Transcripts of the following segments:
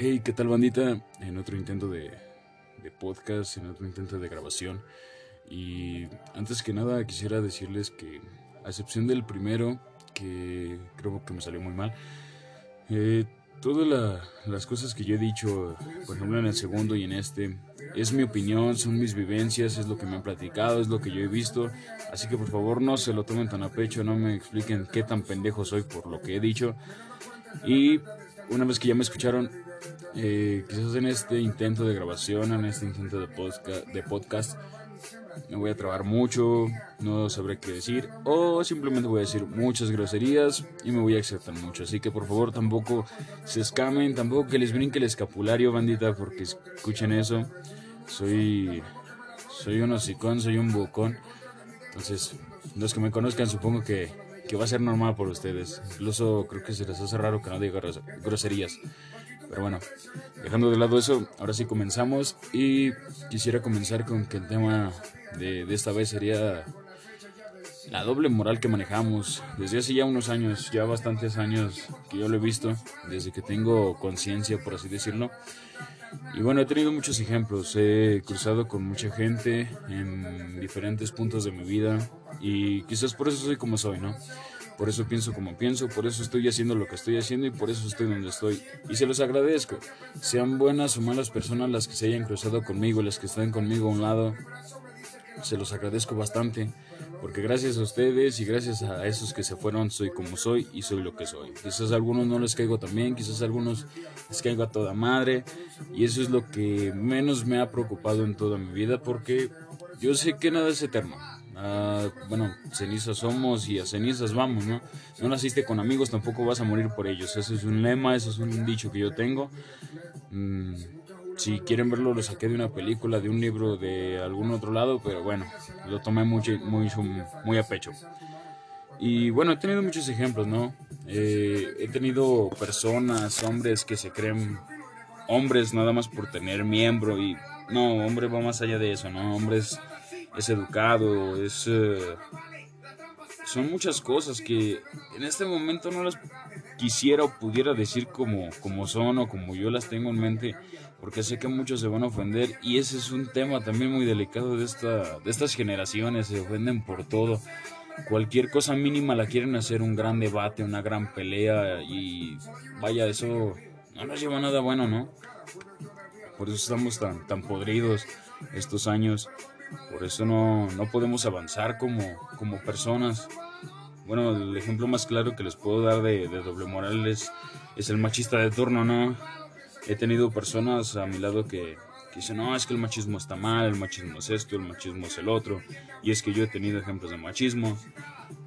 Hey, ¿qué tal bandita? En otro intento de, de, podcast, en otro intento de grabación. Y antes que nada quisiera decirles que, a excepción del primero, que creo que me salió muy mal, eh, todas las cosas que yo he dicho, por ejemplo en el segundo y en este, es mi opinión, son mis vivencias, es lo que me han platicado, es lo que yo he visto. Así que por favor no se lo tomen tan a pecho, no me expliquen qué tan pendejo soy por lo que he dicho. Y una vez que ya me escucharon, eh, quizás en este intento de grabación, en este intento de podcast, de podcast, me voy a trabar mucho, no sabré qué decir, o simplemente voy a decir muchas groserías y me voy a exaltar mucho. Así que por favor tampoco se escamen, tampoco que les brinque el escapulario, bandita, porque escuchen eso. Soy, soy un hocicón, soy un bocón. Entonces, los que me conozcan supongo que, que va a ser normal por ustedes. Incluso creo que se les hace raro que no diga groserías. Pero bueno, dejando de lado eso, ahora sí comenzamos y quisiera comenzar con que el tema de, de esta vez sería la doble moral que manejamos desde hace ya unos años, ya bastantes años que yo lo he visto, desde que tengo conciencia, por así decirlo. Y bueno, he tenido muchos ejemplos, he cruzado con mucha gente en diferentes puntos de mi vida y quizás por eso soy como soy, ¿no? Por eso pienso como pienso, por eso estoy haciendo lo que estoy haciendo y por eso estoy donde estoy. Y se los agradezco. Sean buenas o malas personas las que se hayan cruzado conmigo, las que estén conmigo a un lado. Se los agradezco bastante. Porque gracias a ustedes y gracias a esos que se fueron soy como soy y soy lo que soy. Quizás a algunos no les caigo tan bien, quizás a algunos les caigo a toda madre. Y eso es lo que menos me ha preocupado en toda mi vida porque yo sé que nada es eterno. Ah, bueno, cenizas somos y a cenizas vamos, ¿no? No naciste con amigos, tampoco vas a morir por ellos. Eso es un lema, eso es un dicho que yo tengo. Mm, si quieren verlo, lo saqué de una película, de un libro, de algún otro lado, pero bueno, lo tomé muy, muy, muy a pecho. Y bueno, he tenido muchos ejemplos, ¿no? Eh, he tenido personas, hombres que se creen hombres nada más por tener miembro y no, hombre va más allá de eso, ¿no? Hombres es educado, es... Eh, son muchas cosas que en este momento no las quisiera o pudiera decir como, como son o como yo las tengo en mente, porque sé que muchos se van a ofender y ese es un tema también muy delicado de, esta, de estas generaciones, se ofenden por todo. Cualquier cosa mínima la quieren hacer un gran debate, una gran pelea y vaya, eso no nos lleva a nada bueno, ¿no? Por eso estamos tan, tan podridos estos años por eso no, no podemos avanzar como, como personas. Bueno, el ejemplo más claro que les puedo dar de, de doble moral es, es, el machista de turno, ¿no? He tenido personas a mi lado que, que dicen, no, es que el machismo está mal, el machismo es esto, el machismo es el otro. Y es que yo he tenido ejemplos de machismo.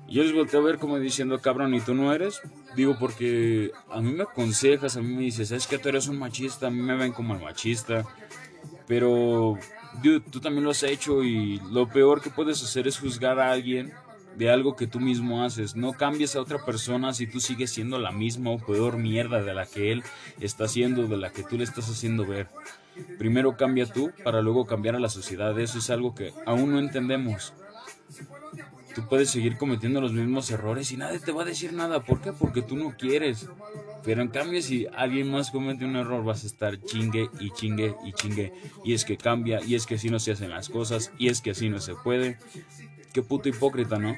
Y yo les volteé a ver como diciendo, cabrón, ¿y tú no eres? Digo, porque a mí me aconsejas, a mí me dices, es que tú eres un machista, a mí me ven como el machista. Pero tú también lo has hecho y lo peor que puedes hacer es juzgar a alguien de algo que tú mismo haces. No cambies a otra persona si tú sigues siendo la misma o peor mierda de la que él está haciendo, de la que tú le estás haciendo ver. Primero cambia tú para luego cambiar a la sociedad. Eso es algo que aún no entendemos. Tú puedes seguir cometiendo los mismos errores y nadie te va a decir nada. ¿Por qué? Porque tú no quieres. Pero en cambio, si alguien más comete un error, vas a estar chingue y chingue y chingue. Y es que cambia, y es que así no se hacen las cosas, y es que así no se puede. Qué puto hipócrita, ¿no?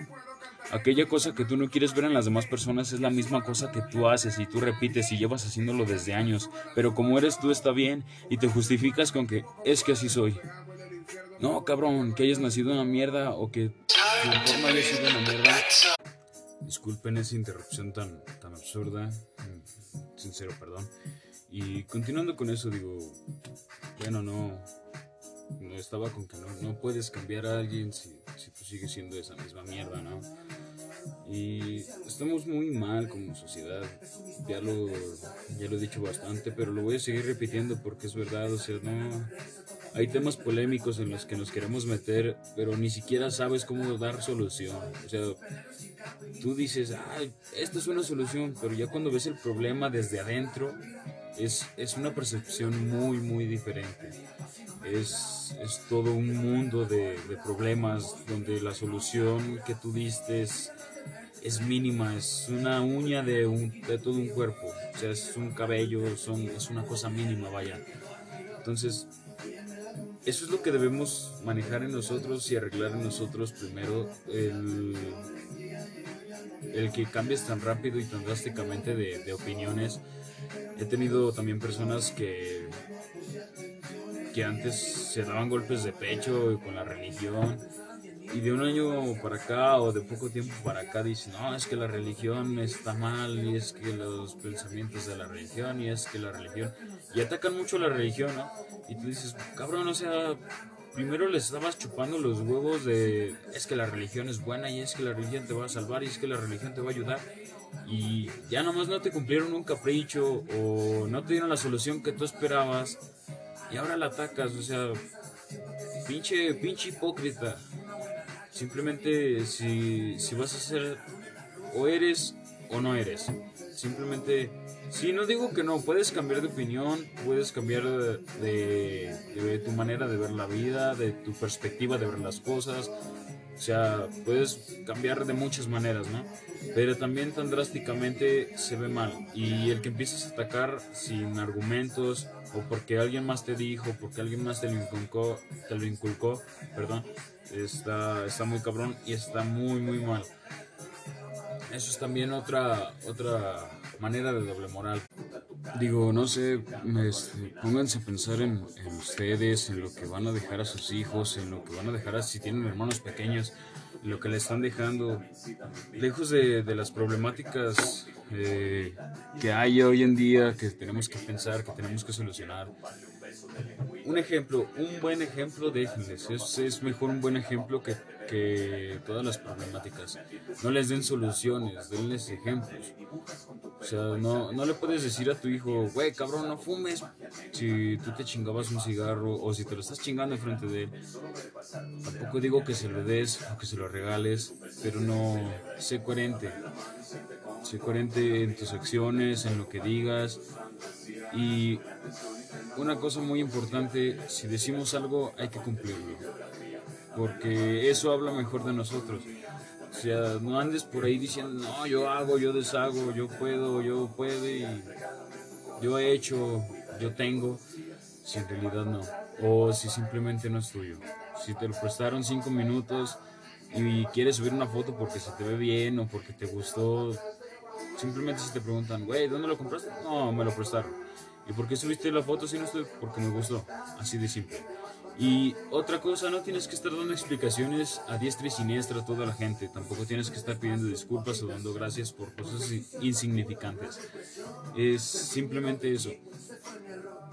Aquella cosa que tú no quieres ver en las demás personas es la misma cosa que tú haces y tú repites y llevas haciéndolo desde años. Pero como eres tú está bien y te justificas con que es que así soy. No, cabrón, que hayas nacido una mierda o que tu forma haya sido una mierda. Disculpen esa interrupción tan, tan absurda sincero perdón. Y continuando con eso, digo, bueno, no, no estaba con que no, puedes cambiar a alguien si, si tú sigues siendo esa misma mierda, ¿no? Y estamos muy mal como sociedad, ya lo, ya lo he dicho bastante, pero lo voy a seguir repitiendo porque es verdad, o sea, no, hay temas polémicos en los que nos queremos meter, pero ni siquiera sabes cómo dar solución. O sea, tú dices, ah, esta es una solución, pero ya cuando ves el problema desde adentro, es, es una percepción muy, muy diferente. Es, es todo un mundo de, de, problemas donde la solución que tú diste es, es mínima, es una uña de, un, de todo un cuerpo. O sea, es un cabello, son, es una cosa mínima, vaya. Entonces, eso es lo que debemos manejar en nosotros y arreglar en nosotros primero. El, el que cambies tan rápido y tan drásticamente de, de opiniones. He tenido también personas que, que antes se daban golpes de pecho con la religión. Y de un año para acá o de poco tiempo para acá dicen, no, es que la religión está mal y es que los pensamientos de la religión y es que la religión... Y atacan mucho la religión, ¿no? Y tú dices, cabrón, o sea, primero les estabas chupando los huevos de es que la religión es buena y es que la religión te va a salvar y es que la religión te va a ayudar y ya nomás no te cumplieron un capricho o no te dieron la solución que tú esperabas y ahora la atacas, o sea, pinche, pinche hipócrita. Simplemente si, si vas a ser o eres o no eres. Simplemente Sí, no digo que no, puedes cambiar de opinión, puedes cambiar de, tu manera de ver la vida, de tu perspectiva de ver las cosas, o sea, puedes cambiar de muchas maneras, ¿no? Pero también tan drásticamente se ve mal. Y el que empiezas a atacar sin argumentos, o porque alguien más te dijo, porque alguien más te lo inculcó, te lo inculcó perdón, está, está muy cabrón y está muy, muy mal. Eso es también otra, otra manera de doble moral. Digo, no sé, este, pónganse a pensar en, ustedes, en lo que van a dejar a sus hijos, en lo que van a dejar a si tienen hermanos pequeños, lo que le están dejando, lejos de, las problemáticas eh, que hay hoy en día, que tenemos que pensar, que tenemos que solucionar un ejemplo, un buen ejemplo, déjenles. Es, es mejor un buen ejemplo que, que, todas las problemáticas. No les den soluciones, denles ejemplos. O sea, no, no le puedes decir a tu hijo, güey, cabrón, no fumes. Si tú te chingabas un cigarro o si te lo estás chingando enfrente de él. Tampoco digo que se lo des o que se lo regales, pero no, sé coherente. Sé coherente en tus acciones, en lo que digas. Y una cosa muy importante, si decimos algo hay que cumplirlo, porque eso habla mejor de nosotros. O sea, no andes por ahí diciendo, no, yo hago, yo deshago, yo puedo, yo puede, y yo he hecho, yo tengo, si en realidad no. O si simplemente no es tuyo. Si te lo prestaron cinco minutos y quieres subir una foto porque se te ve bien o porque te gustó, simplemente si te preguntan, güey, ¿dónde lo compraste? No, me lo prestaron ¿Y por qué subiste la foto si no estoy? Porque me gustó. Así de simple. Y otra cosa, no tienes que estar dando explicaciones a diestra y siniestra a toda la gente. Tampoco tienes que estar pidiendo disculpas o dando gracias por cosas insignificantes. Es simplemente eso.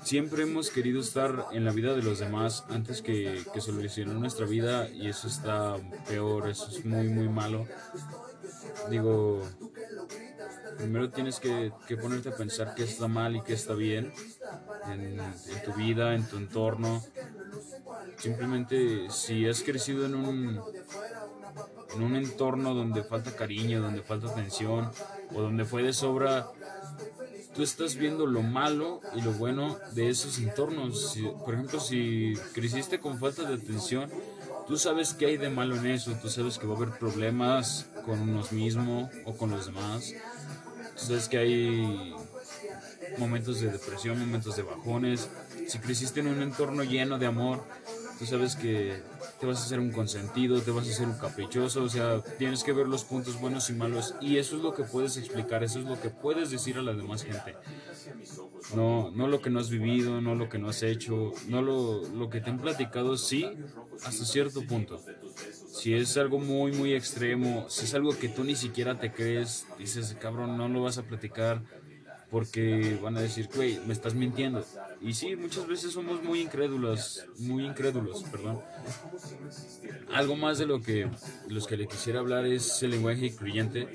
Siempre hemos querido estar en la vida de los demás antes que, que solucionar nuestra vida y eso está peor, eso es muy, muy malo. Digo, primero tienes que, ponerte a pensar qué está mal y qué está bien en, tu vida, en tu entorno. Simplemente si has crecido en un, en un entorno donde falta cariño, donde falta atención o donde fue de sobra, tú estás viendo lo malo y lo bueno de esos entornos. por ejemplo, si creciste con falta de atención, tú sabes qué hay de malo en eso, tú sabes que va a haber problemas con unos mismos o con los demás. Sabes que hay momentos de depresión, momentos de bajones. Si creciste en un entorno lleno de amor, tú sabes que te vas a hacer un consentido, te vas a hacer un caprichoso, o sea, tienes que ver los puntos buenos y malos y eso es lo que puedes explicar, eso es lo que puedes decir a la demás gente. No, no lo que no has vivido, no lo que no has hecho, no lo, lo que te han platicado, sí, hasta cierto punto. Si es algo muy, muy extremo, si es algo que tú ni siquiera te crees, dices, cabrón, no lo vas a platicar porque van a decir, güey, me estás mintiendo. Y sí, muchas veces somos muy incrédulos, muy incrédulos, perdón. Algo más de lo que los que le quisiera hablar es el lenguaje incluyente.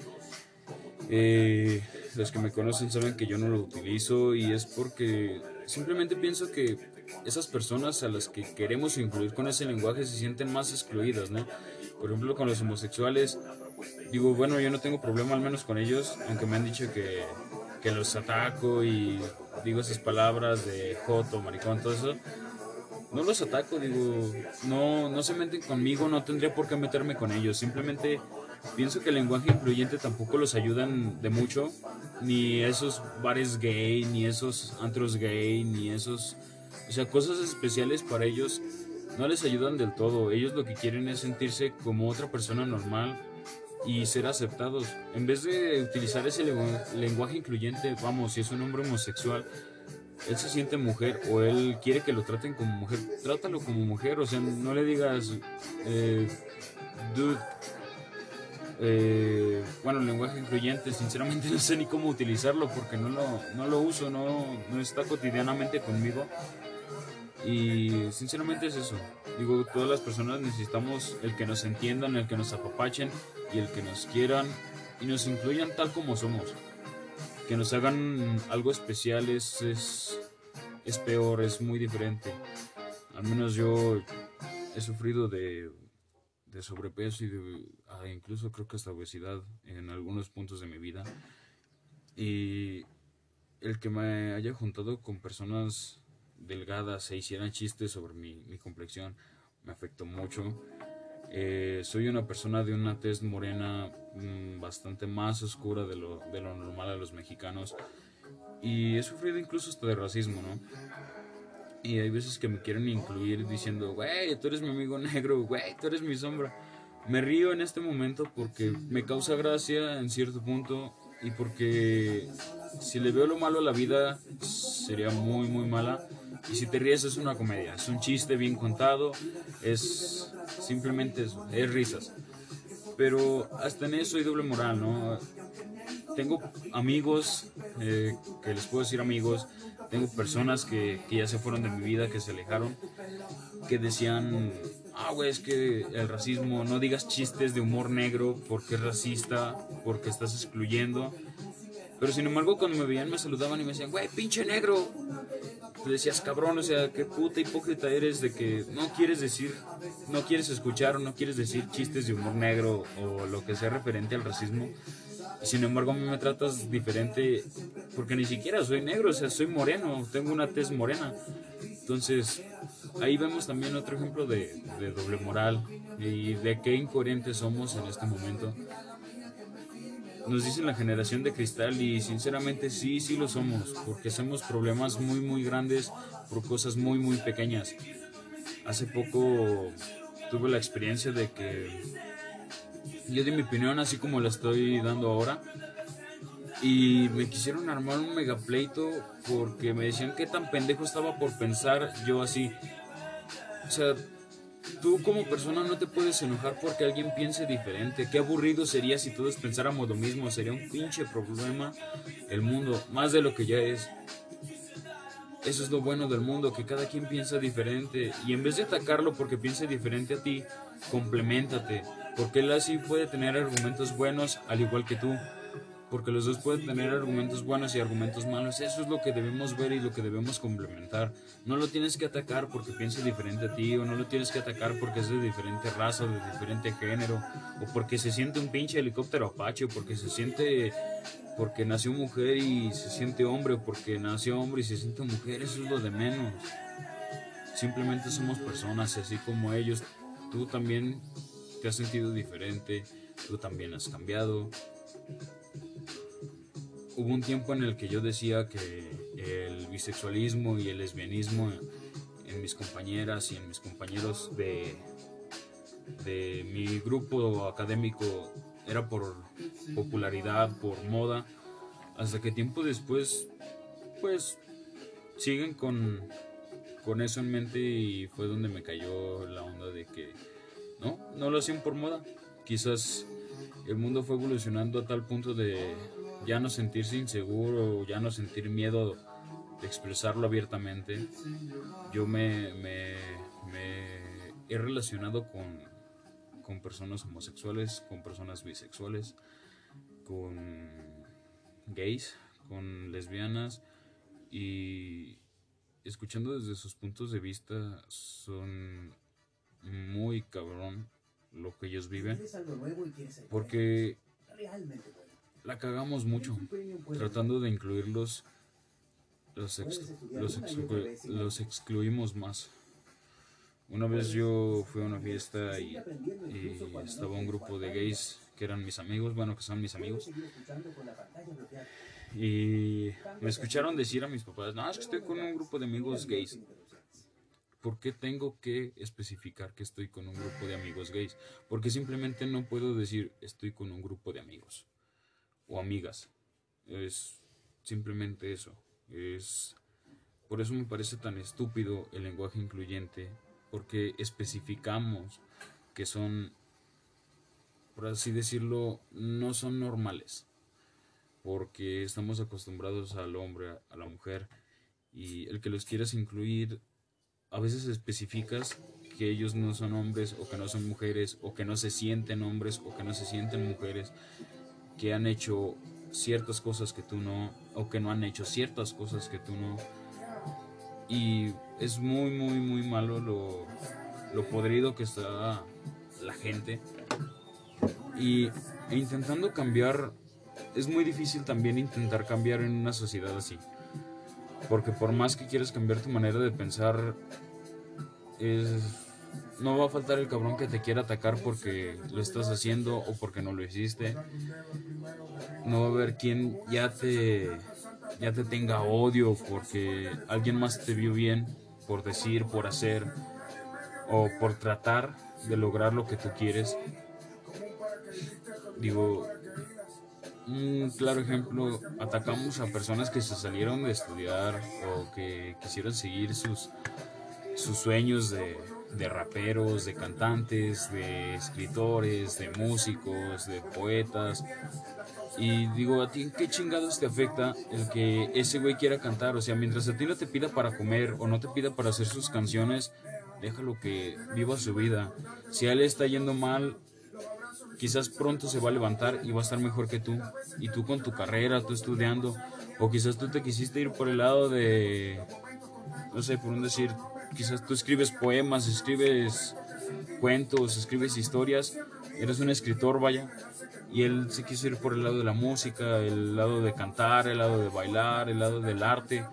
Eh, los que me conocen saben que yo no lo utilizo y es porque simplemente pienso que esas personas a las que queremos incluir con ese lenguaje se sienten más excluidas, ¿no? Por ejemplo, con los homosexuales, digo, bueno, yo no tengo problema al menos con ellos, aunque me han dicho que, que los ataco y digo esas palabras de joto, maricón, todo eso. No los ataco, digo, no, no se meten conmigo, no tendría por qué meterme con ellos, simplemente pienso que el lenguaje incluyente tampoco los ayudan de mucho, ni esos bares gay, ni esos antros gay, ni esos, o sea, cosas especiales para ellos no les ayudan del todo. Ellos lo que quieren es sentirse como otra persona normal y ser aceptados. En vez de utilizar ese lenguaje incluyente, vamos, si es un hombre homosexual, él se siente mujer o él quiere que lo traten como mujer, trátalo como mujer, o sea, no le digas, eh, dude, eh, bueno, lenguaje incluyente, sinceramente no sé ni cómo utilizarlo porque no lo, no lo uso, no, no está cotidianamente conmigo. Y sinceramente es eso. Digo, todas las personas necesitamos el que nos entiendan, el que nos apapachen y el que nos quieran y nos incluyan tal como somos. Que nos hagan algo especial es, es, es peor, es muy diferente. Al menos yo he sufrido de, de sobrepeso y de, ah, incluso creo que hasta obesidad en algunos puntos de mi vida. Y el que me haya juntado con personas delgadas se hicieran chistes sobre mi, mi complexión me afectó mucho. Eh, soy una persona de una tez morena mm, bastante más oscura de lo, de lo normal a los mexicanos y he sufrido incluso hasta de racismo, ¿no? Y hay veces que me quieren incluir diciendo, güey, tú eres mi amigo negro, güey, tú eres mi sombra. Me río en este momento porque me causa gracia en cierto punto y porque si le veo lo malo a la vida sería muy, muy mala. Y si te ríes es una comedia, es un chiste bien contado, es simplemente eso, es risas. Pero hasta en eso hay doble moral, ¿no? Tengo amigos, eh, que les puedo decir amigos, tengo personas que, que ya se fueron de mi vida, que se alejaron, que decían, ah, güey, es que el racismo, no digas chistes de humor negro porque es racista, porque estás excluyendo. Pero sin embargo, cuando me veían, me saludaban y me decían, güey, pinche negro. Te decías, cabrón, o sea, qué puta hipócrita eres de que no quieres decir, no quieres escuchar o no quieres decir chistes de humor negro o lo que sea referente al racismo. Sin embargo, a mí me tratas diferente porque ni siquiera soy negro, o sea, soy moreno, tengo una tez morena. Entonces, ahí vemos también otro ejemplo de, de doble moral y de qué incoherentes somos en este momento nos dicen la generación de cristal y sinceramente sí, sí lo somos, porque hacemos problemas muy, muy grandes por cosas muy, muy pequeñas. Hace poco tuve la experiencia de que yo di mi opinión así como la estoy dando ahora y me quisieron armar un megapleito porque me decían que tan pendejo estaba por pensar yo así. O sea, Tú como persona no te puedes enojar porque alguien piense diferente. Qué aburrido sería si todos pensáramos lo mismo. Sería un pinche problema el mundo, más de lo que ya es. Eso es lo bueno del mundo, que cada quien piensa diferente. Y en vez de atacarlo porque piense diferente a ti, complementate. Porque él así puede tener argumentos buenos al igual que tú porque los dos pueden tener argumentos buenos y argumentos malos. Eso es lo que debemos ver y lo que debemos complementar. No lo tienes que atacar porque piensa diferente a ti, o no lo tienes que atacar porque es de diferente raza, de diferente género, o porque se siente un pinche helicóptero apache, o porque se siente. porque nació mujer y se siente hombre, o porque nació hombre y se siente mujer. Eso es lo de menos. Simplemente somos personas, así como ellos. Tú también te has sentido diferente, tú también has cambiado. Hubo un tiempo en el que yo decía que el bisexualismo y el lesbianismo en mis compañeras y en mis compañeros de, de mi grupo académico era por popularidad, por moda, hasta que tiempo después, pues, siguen con, con eso en mente y fue donde me cayó la onda de que, no, no lo hacían por moda, quizás el mundo fue evolucionando a tal punto de ya no sentirse inseguro, ya no sentir miedo de expresarlo abiertamente. Yo me, me, he relacionado con, con personas homosexuales, con personas bisexuales, con gays, con lesbianas y escuchando desde sus puntos de vista son muy cabrón lo que ellos viven. Porque la cagamos mucho tratando de incluirlos los, los, los excluimos más. Una vez yo fui a una fiesta y, estaba un grupo de gays que eran mis amigos, bueno, que son mis amigos. Y me escucharon decir a mis papás, no, es que estoy con un grupo de amigos gays. ¿Por qué tengo que especificar que estoy con un grupo de amigos gays? Porque simplemente no puedo decir estoy con un grupo de amigos o amigas. Es simplemente eso. Es por eso me parece tan estúpido el lenguaje incluyente porque especificamos que son, por así decirlo, no son normales, porque estamos acostumbrados al hombre, a la mujer, y el que los quieras incluir, a veces especificas que ellos no son hombres o que no son mujeres o que no se sienten hombres o que no se sienten mujeres, que han hecho ciertas cosas que tú no, o que no han hecho ciertas cosas que tú no y es muy, muy, muy malo lo, lo podrido que está la gente. Y e intentando cambiar, es muy difícil también intentar cambiar en una sociedad así. Porque por más que quieras cambiar tu manera de pensar, no va a faltar el cabrón que te quiera atacar porque lo estás haciendo o porque no lo hiciste. No va a haber quien ya te ya te tenga odio porque alguien más te vio bien por decir, por hacer o por tratar de lograr lo que tú quieres. Digo, un claro ejemplo, atacamos a personas que se salieron de estudiar o que quisieron seguir sus, sus sueños de, de raperos, de cantantes, de escritores, de músicos, de poetas, y digo, ¿a ti qué chingados te afecta el que ese güey quiera cantar? O sea, mientras a ti no te pida para comer o no te pida para hacer sus canciones, déjalo que viva su vida. Si a él está yendo mal, quizás pronto se va a levantar y va a estar mejor que tú. Y tú con tu carrera, tú estudiando. O quizás tú te quisiste ir por el lado de, no sé, por un decir, quizás tú escribes poemas, escribes cuentos, escribes historias. Eres un escritor, vaya y él se quiso ir por el lado de la música, el lado de cantar, el lado de bailar, el lado del arte.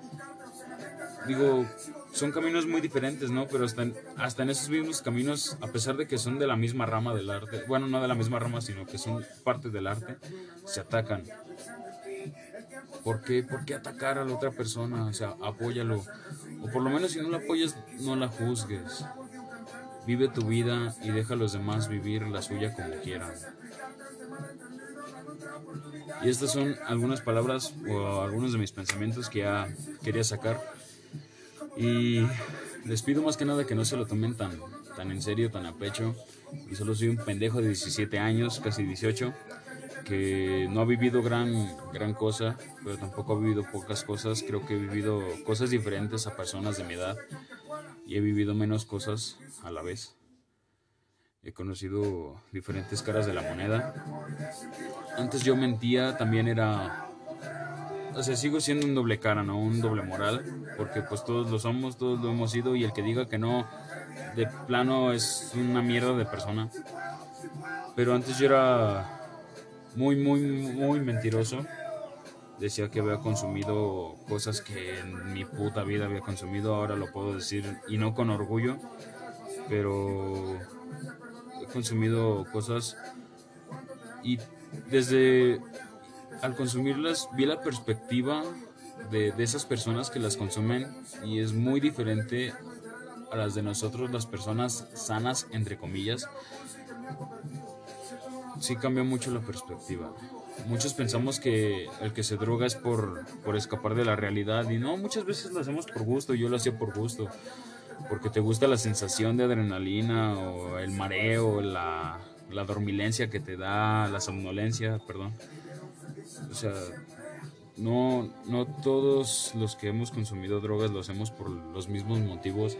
Digo, son caminos muy diferentes, ¿no? Pero hasta en, hasta en esos mismos caminos, a pesar de que son de la misma rama del arte, bueno, no de la misma rama, sino que son parte del arte, se atacan. ¿Por qué? ¿Por qué atacar a la otra persona? O sea, apóyalo. O por lo menos si no la apoyas, no la juzgues. Vive tu vida y deja a los demás vivir la suya como quieran. Y estas son algunas palabras o algunos de mis pensamientos que ya quería sacar. Y les pido más que nada que no se lo tomen tan, tan en serio, tan a pecho. Y solo soy un pendejo de 17 años, casi 18, que no ha vivido gran, gran cosa, pero tampoco ha vivido pocas cosas. Creo que he vivido cosas diferentes a personas de mi edad y he vivido menos cosas a la vez. He conocido diferentes caras de la moneda. Antes yo mentía, también era... O sea, sigo siendo un doble cara, ¿no? Un doble moral, porque pues todos lo somos, todos lo hemos sido y el que diga que no, de plano es una mierda de persona. Pero antes yo era muy, muy, muy mentiroso. Decía que había consumido cosas que en mi puta vida había consumido, ahora lo puedo decir y no con orgullo, pero consumido cosas y desde al consumirlas vi la perspectiva de, de, esas personas que las consumen y es muy diferente a las de nosotros, las personas sanas, entre comillas. Sí cambia mucho la perspectiva. Muchos pensamos que el que se droga es por, por escapar de la realidad y no, muchas veces lo hacemos por gusto, yo lo hacía por gusto porque te gusta la sensación de adrenalina o el mareo, la, la dormilencia que te da, la somnolencia, perdón. O sea, no, no todos los que hemos consumido drogas lo hacemos por los mismos motivos.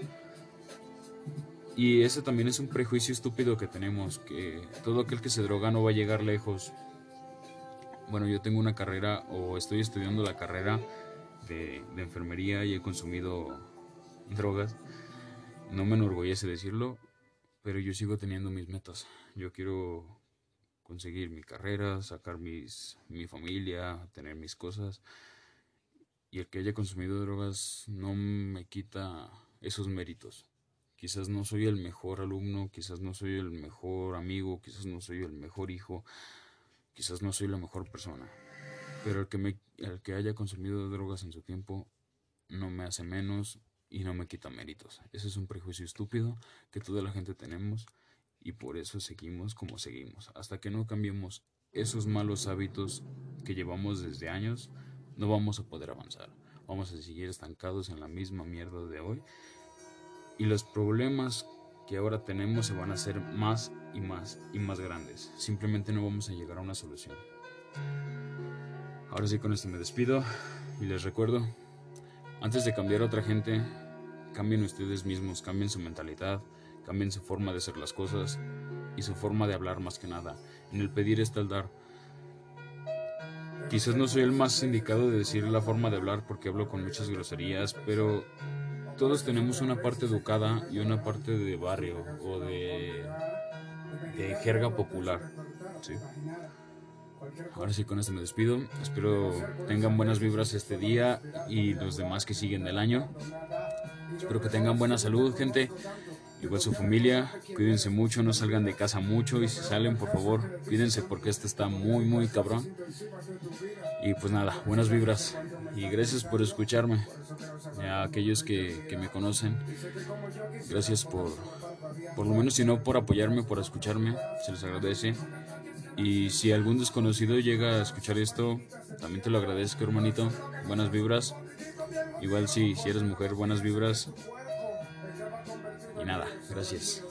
Y ese también es un prejuicio estúpido que tenemos, que todo aquel que se droga no va a llegar lejos. Bueno, yo tengo una carrera o estoy estudiando la carrera de, enfermería y he consumido drogas. No me enorgullece decirlo, pero yo sigo teniendo mis metas. Yo quiero conseguir mi carrera, sacar mis, mi familia, tener mis cosas. Y el que haya consumido drogas no me quita esos méritos. Quizás no soy el mejor alumno, quizás no soy el mejor amigo, quizás no soy el mejor hijo, quizás no soy la mejor persona. Pero el que, que haya consumido drogas en su tiempo no me hace menos y no me quita méritos. Ese es un prejuicio estúpido que toda la gente tenemos y por eso seguimos como seguimos. Hasta que no cambiemos esos malos hábitos que llevamos desde años, no vamos a poder avanzar. Vamos a seguir estancados en la misma mierda de hoy y los problemas que ahora tenemos se van a hacer más y más y más grandes. Simplemente no vamos a llegar a una solución. Ahora sí con esto me despido y les recuerdo, antes de cambiar a otra gente, cambien ustedes mismos, cambien su mentalidad, cambien su forma de hacer las cosas y su forma de hablar más que nada. En el pedir está el dar. Quizás no soy el más indicado de decir la forma de hablar porque hablo con muchas groserías, pero todos tenemos una parte educada y una parte de barrio o de, de jerga popular. ¿sí? Ahora sí, con esto me despido. Espero tengan buenas vibras este día y los demás que siguen del año. Espero que tengan buena salud, gente. Igual su familia, cuídense mucho, no salgan de casa mucho y si salen, por favor, cuídense porque este está muy, muy cabrón. Y pues nada, buenas vibras y gracias por escucharme. Aquellos que, que me conocen, gracias por, por lo menos si no por apoyarme, por escucharme, se les agradece. Y si algún desconocido llega a escuchar esto, también te lo agradezco, hermanito. Buenas vibras. Igual si, si eres mujer, buenas vibras. Y nada, gracias.